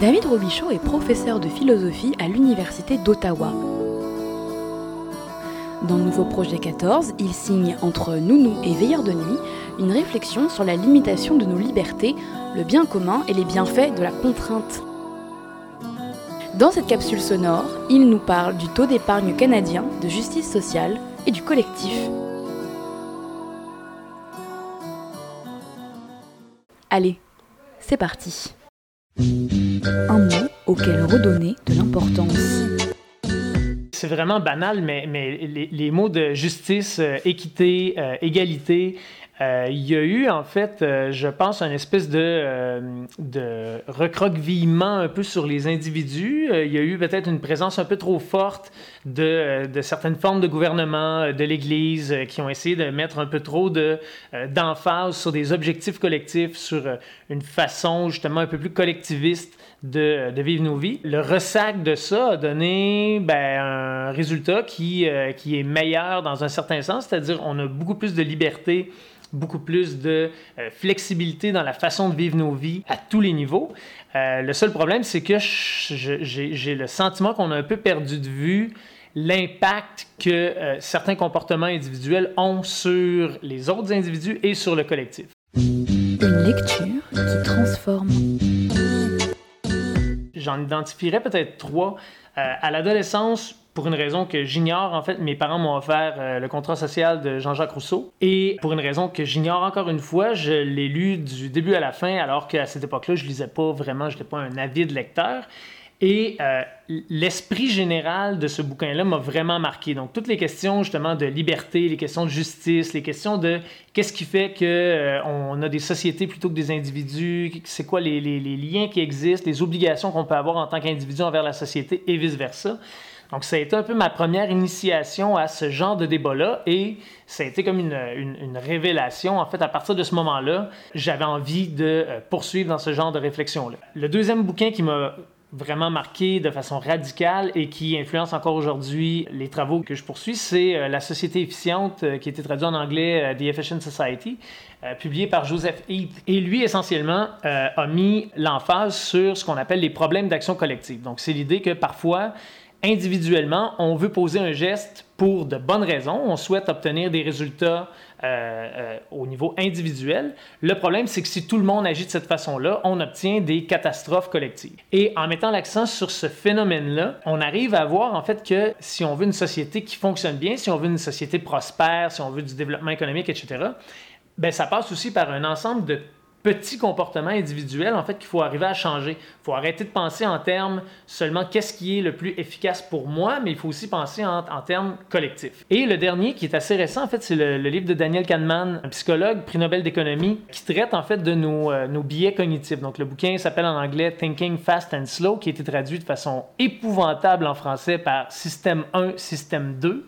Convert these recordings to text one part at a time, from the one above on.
David Robichaud est professeur de philosophie à l'Université d'Ottawa. Dans le nouveau projet 14, il signe entre Nounou et Veilleur de nuit une réflexion sur la limitation de nos libertés, le bien commun et les bienfaits de la contrainte. Dans cette capsule sonore, il nous parle du taux d'épargne canadien, de justice sociale et du collectif. Allez, c'est parti. Un mot auquel redonner de l'importance. C'est vraiment banal, mais, mais les, mots de justice, euh, équité, euh, égalité, euh, il y a eu, en fait, euh, je pense, une espèce de, euh, de recroquevillement un peu sur les individus. il y a eu peut-être une présence un peu trop forte de, certaines formes de gouvernement, de l'Église, qui ont essayé de mettre un peu trop de, d'emphase sur des objectifs collectifs, sur une façon justement un peu plus collectiviste de, de, vivre nos vies. Le ressac de ça a donné ben, un résultat qui, qui est meilleur dans un certain sens, c'est-à-dire on a beaucoup plus de liberté beaucoup plus de euh, flexibilité dans la façon de vivre nos vies à tous les niveaux. Euh, le seul problème, c'est que j'ai le sentiment qu'on a un peu perdu de vue l'impact que euh, certains comportements individuels ont sur les autres individus et sur le collectif. Une lecture qui transforme. J'en identifierais peut-être trois. à l'adolescence, pour une raison que j'ignore, en fait, mes parents m'ont offert euh, le contrat social de Jean-Jacques Rousseau. Et pour une raison que j'ignore encore une fois, je l'ai lu du début à la fin, alors qu'à cette époque-là, je lisais pas vraiment, je n'étais pas un avide lecteur. Et euh, l'esprit général de ce bouquin-là m'a vraiment marqué. Donc, toutes les questions justement de liberté, les questions de justice, les questions de qu'est-ce qui fait qu'on euh, a des sociétés plutôt que des individus, c'est quoi les, liens qui existent, les obligations qu'on peut avoir en tant qu'individu envers la société et vice-versa. Donc, ça a été un peu ma première initiation à ce genre de débat-là et ça a été comme une, révélation. En fait, à partir de ce moment-là, j'avais envie de euh, poursuivre dans ce genre de réflexion-là. Le deuxième bouquin qui m'a vraiment marqué de façon radicale et qui influence encore aujourd'hui les travaux que je poursuis, c'est euh, La société efficiente, euh, qui a été traduit en anglais The Efficient Society, publié par Joseph Heath. Et lui, essentiellement, a mis l'emphase sur ce qu'on appelle les problèmes d'action collective. Donc, c'est l'idée que parfois, individuellement, on veut poser un geste pour de bonnes raisons. On souhaite obtenir des résultats euh, euh, au niveau individuel. Le problème, c'est que si tout le monde agit de cette façon-là, on obtient des catastrophes collectives. Et en mettant l'accent sur ce phénomène-là, on arrive à voir en fait que si on veut une société qui fonctionne bien, si on veut une société prospère, si on veut du développement économique, etc., ben ça passe aussi par un ensemble de petits comportements individuels, en fait, qu'il faut arriver à changer. Il faut arrêter de penser en termes seulement qu'est-ce qui est le plus efficace pour moi, mais il faut aussi penser en, termes collectifs. Et le dernier, qui est assez récent, en fait, c'est le, livre de Daniel Kahneman, un psychologue, prix Nobel d'économie, qui traite, en fait, de nos, euh, nos biais cognitifs. Donc, le bouquin s'appelle en anglais Thinking Fast and Slow, qui a été traduit de façon épouvantable en français par Système 1, Système 2.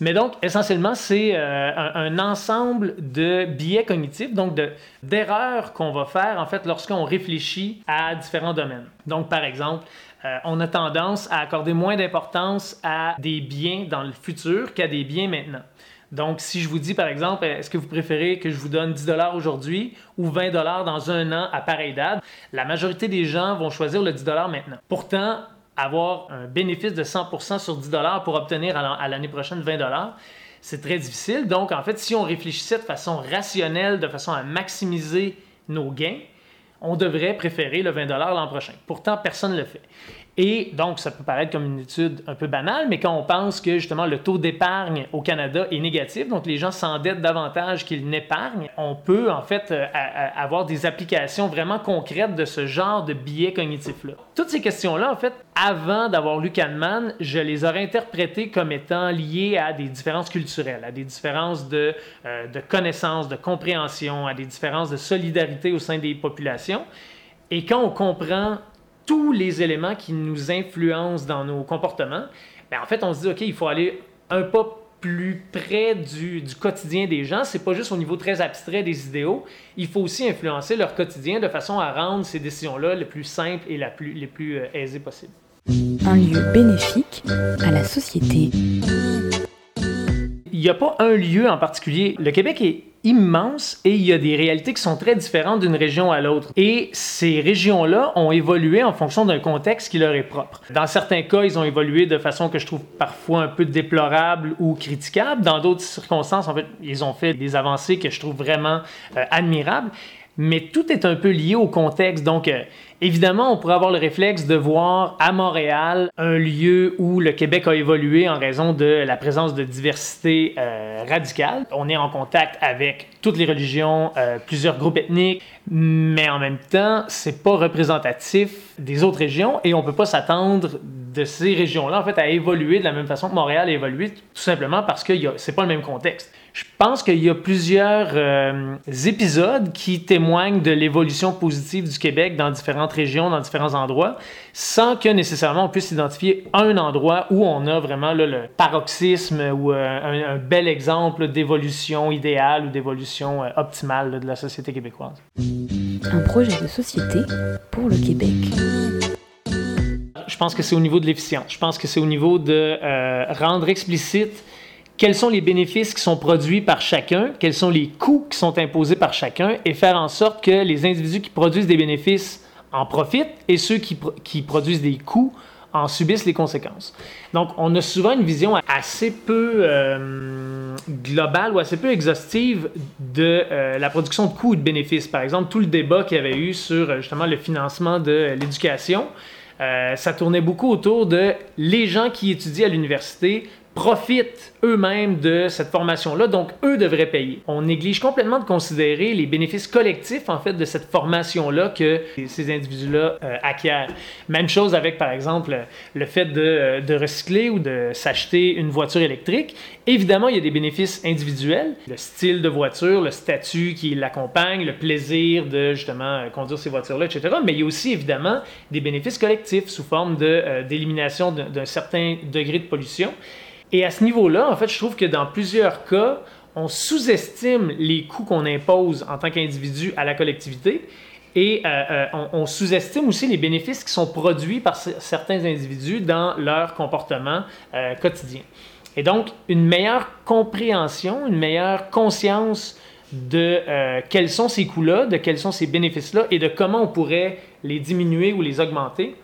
Mais donc, essentiellement, c'est euh, un, ensemble de biais cognitifs, donc d'erreurs qu'on va faire, en fait, lorsqu'on réfléchit à différents domaines. Donc, par exemple, euh, on a tendance à accorder moins d'importance à des biens dans le futur qu'à des biens maintenant. Donc, si je vous dis, par exemple, est-ce que vous préférez que je vous donne 10 dollars aujourd'hui ou 20 dollars dans un an à pareille date, la majorité des gens vont choisir le 10 dollars maintenant. Pourtant, avoir un bénéfice de 100% sur 10 dollars pour obtenir à l'année prochaine 20 dollars, c'est très difficile. Donc, en fait, si on réfléchissait de façon rationnelle, de façon à maximiser nos gains, on devrait préférer le 20 l'an prochain. Pourtant, personne ne le fait. Et donc, ça peut paraître comme une étude un peu banale, mais quand on pense que justement le taux d'épargne au Canada est négatif, donc les gens s'endettent davantage qu'ils n'épargnent, on peut en fait euh, avoir des applications vraiment concrètes de ce genre de biais cognitif-là. Toutes ces questions-là, en fait, avant d'avoir lu Kahneman, je les aurais interprétées comme étant liées à des différences culturelles, à des différences de, euh, de connaissances, de compréhension, à des différences de solidarité au sein des populations. Et quand on comprend tous les éléments qui nous influencent dans nos comportements, ben en fait, on se dit, OK, il faut aller un pas plus près du, du quotidien des gens. C'est pas juste au niveau très abstrait des idéaux. Il faut aussi influencer leur quotidien de façon à rendre ces décisions-là les plus simples et la plus, les plus euh, aisées possibles. Un lieu bénéfique à la société. Il n'y a pas un lieu en particulier. Le Québec est immense et il y a des réalités qui sont très différentes d'une région à l'autre. Et ces régions-là ont évolué en fonction d'un contexte qui leur est propre. Dans certains cas, ils ont évolué de façon que je trouve parfois un peu déplorable ou critiquable. Dans d'autres circonstances, en fait, ils ont fait des avancées que je trouve vraiment euh, admirables. Mais tout est un peu lié au contexte. Donc, euh, Évidemment, on pourrait avoir le réflexe de voir à Montréal un lieu où le Québec a évolué en raison de la présence de diversité euh, radicale. On est en contact avec toutes les religions, euh, plusieurs groupes ethniques, mais en même temps, c'est pas représentatif des autres régions et on peut pas s'attendre de ces régions-là en fait à évoluer de la même façon que Montréal a évolué, tout simplement parce que c'est pas le même contexte. Je pense qu'il y a plusieurs euh, épisodes qui témoignent de l'évolution positive du Québec dans différentes régions, dans différents endroits, sans que nécessairement on puisse identifier un endroit où on a vraiment le paroxysme ou euh, un, bel exemple d'évolution idéale ou d'évolution euh, optimale de la société québécoise. Un projet de société pour le Québec pense que c'est au niveau de l'efficience. Je pense que c'est au niveau de rendre explicite quels sont les bénéfices qui sont produits par chacun, quels sont les coûts qui sont imposés par chacun et faire en sorte que les individus qui produisent des bénéfices en profitent et ceux qui, qui produisent des coûts en subissent les conséquences. Donc, on a souvent une vision assez peu euh, globale ou assez peu exhaustive de euh, la production de coûts et de bénéfices. Par exemple, tout le débat qu'il y avait eu sur justement le financement de l'éducation, euh, ça tournait beaucoup autour de les gens qui étudient à l'université profitent eux-mêmes de cette formation-là, donc eux devraient payer. On néglige complètement de considérer les bénéfices collectifs, en fait, de cette formation-là que ces individus-là euh, acquièrent. Même chose avec, par exemple, le fait de, euh, de recycler ou de s'acheter une voiture électrique. Évidemment, il y a des bénéfices individuels, le style de voiture, le statut qui l'accompagne, le plaisir de, justement, euh, conduire ces voitures-là, etc. Mais il y a aussi, évidemment, des bénéfices collectifs sous forme d'élimination d'un certain degré de pollution. Et à ce niveau-là, en fait, je trouve que dans plusieurs cas, on sous-estime les coûts qu'on impose en tant qu'individu à la collectivité et euh, euh, on, sous-estime aussi les bénéfices qui sont produits par certains individus dans leur comportement euh, quotidien. Et donc, une meilleure compréhension, une meilleure conscience de quels sont ces coûts-là, de quels sont ces bénéfices-là et de comment on pourrait les diminuer ou les augmenter,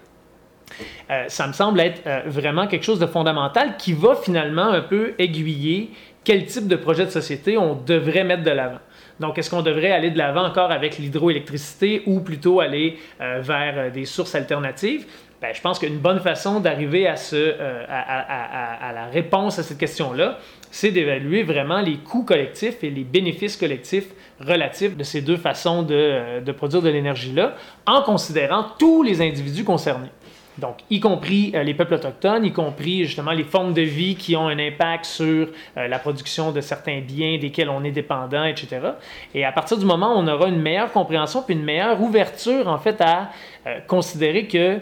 euh, ça me semble être euh, vraiment quelque chose de fondamental qui va finalement un peu aiguiller quel type de projet de société on devrait mettre de l'avant. Donc, est-ce qu'on devrait aller de l'avant encore avec l'hydroélectricité ou plutôt aller euh, vers des sources alternatives? Ben, je pense qu'une bonne façon d'arriver à, la réponse à cette question-là, c'est d'évaluer vraiment les coûts collectifs et les bénéfices collectifs relatifs de ces deux façons de produire de l'énergie-là, en considérant tous les individus concernés. Donc, y compris euh, les peuples autochtones, y compris justement les formes de vie qui ont un impact sur euh, la production de certains biens desquels on est dépendant, etc. Et à partir du moment où on aura une meilleure compréhension puis une meilleure ouverture, en fait, à euh, considérer que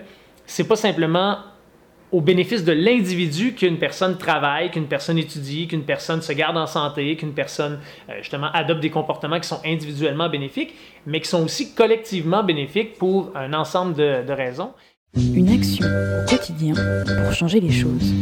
c'est pas simplement au bénéfice de l'individu qu'une personne travaille, qu'une personne étudie, qu'une personne se garde en santé, qu'une personne justement adopte des comportements qui sont individuellement bénéfiques, mais qui sont aussi collectivement bénéfiques pour un ensemble de raisons. Une action au quotidien pour changer les choses.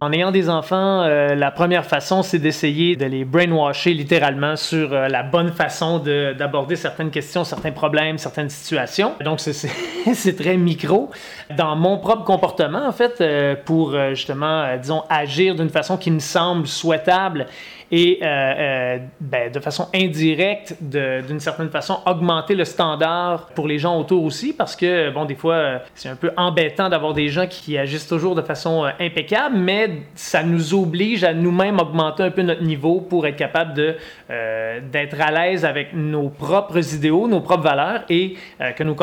En ayant des enfants, euh, la première façon, c'est d'essayer de les brainwasher littéralement sur euh, la bonne façon d'aborder certaines questions, certains problèmes, certaines situations. Donc, c'est très micro. Dans mon propre comportement, en fait, euh, pour justement, disons, agir d'une façon qui me semble souhaitable et euh, euh, ben, de façon indirecte, d'une certaine façon, augmenter le standard pour les gens autour aussi, parce que, bon, des fois, euh, c'est un peu embêtant d'avoir des gens qui agissent toujours de façon impeccable, mais ça nous oblige à nous-mêmes augmenter un peu notre niveau pour être capable d'être à l'aise avec nos propres idéaux, nos propres valeurs et que nos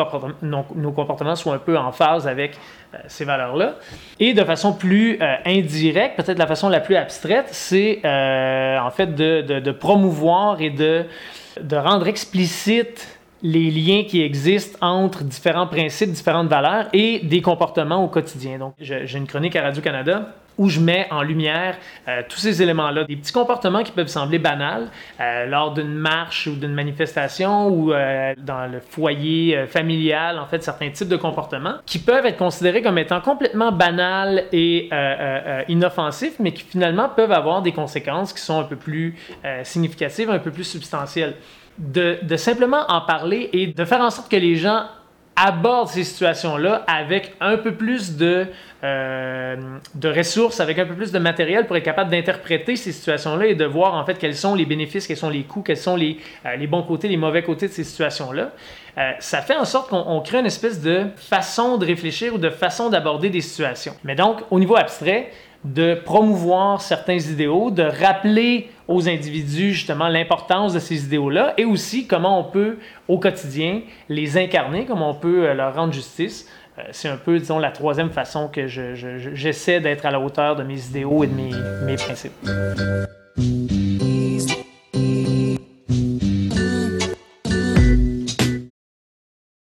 comportements soient un peu en phase avec ces valeurs-là. Et de façon plus euh, indirecte, peut-être la façon la plus abstraite, c'est euh, en fait de, de, promouvoir et de, de rendre explicite les liens qui existent entre différents principes, différentes valeurs et des comportements au quotidien. Donc, j'ai une chronique à Radio-Canada où je mets en lumière euh, tous ces éléments-là, des petits comportements qui peuvent sembler banals euh, lors d'une marche ou d'une manifestation ou euh, dans le foyer familial, en fait, certains types de comportements qui peuvent être considérés comme étant complètement banals et inoffensifs, mais qui finalement peuvent avoir des conséquences qui sont un peu plus significatives, un peu plus substantielles. De, de simplement en parler et de faire en sorte que les gens aborde ces situations-là avec un peu plus de, euh, de ressources, avec un peu plus de matériel pour être capable d'interpréter ces situations-là et de voir en fait quels sont les bénéfices, quels sont les coûts, quels sont les, euh, les bons côtés, les mauvais côtés de ces situations-là. Euh, ça fait en sorte qu'on crée une espèce de façon de réfléchir ou de façon d'aborder des situations. Mais donc, au niveau abstrait, de promouvoir certains idéaux, de rappeler aux individus justement l'importance de ces idéaux-là et aussi comment on peut au quotidien les incarner, comment on peut euh, leur rendre justice. Euh, c'est un peu, disons, la troisième façon que j'essaie d'être à la hauteur de mes idéaux et de mes, mes principes.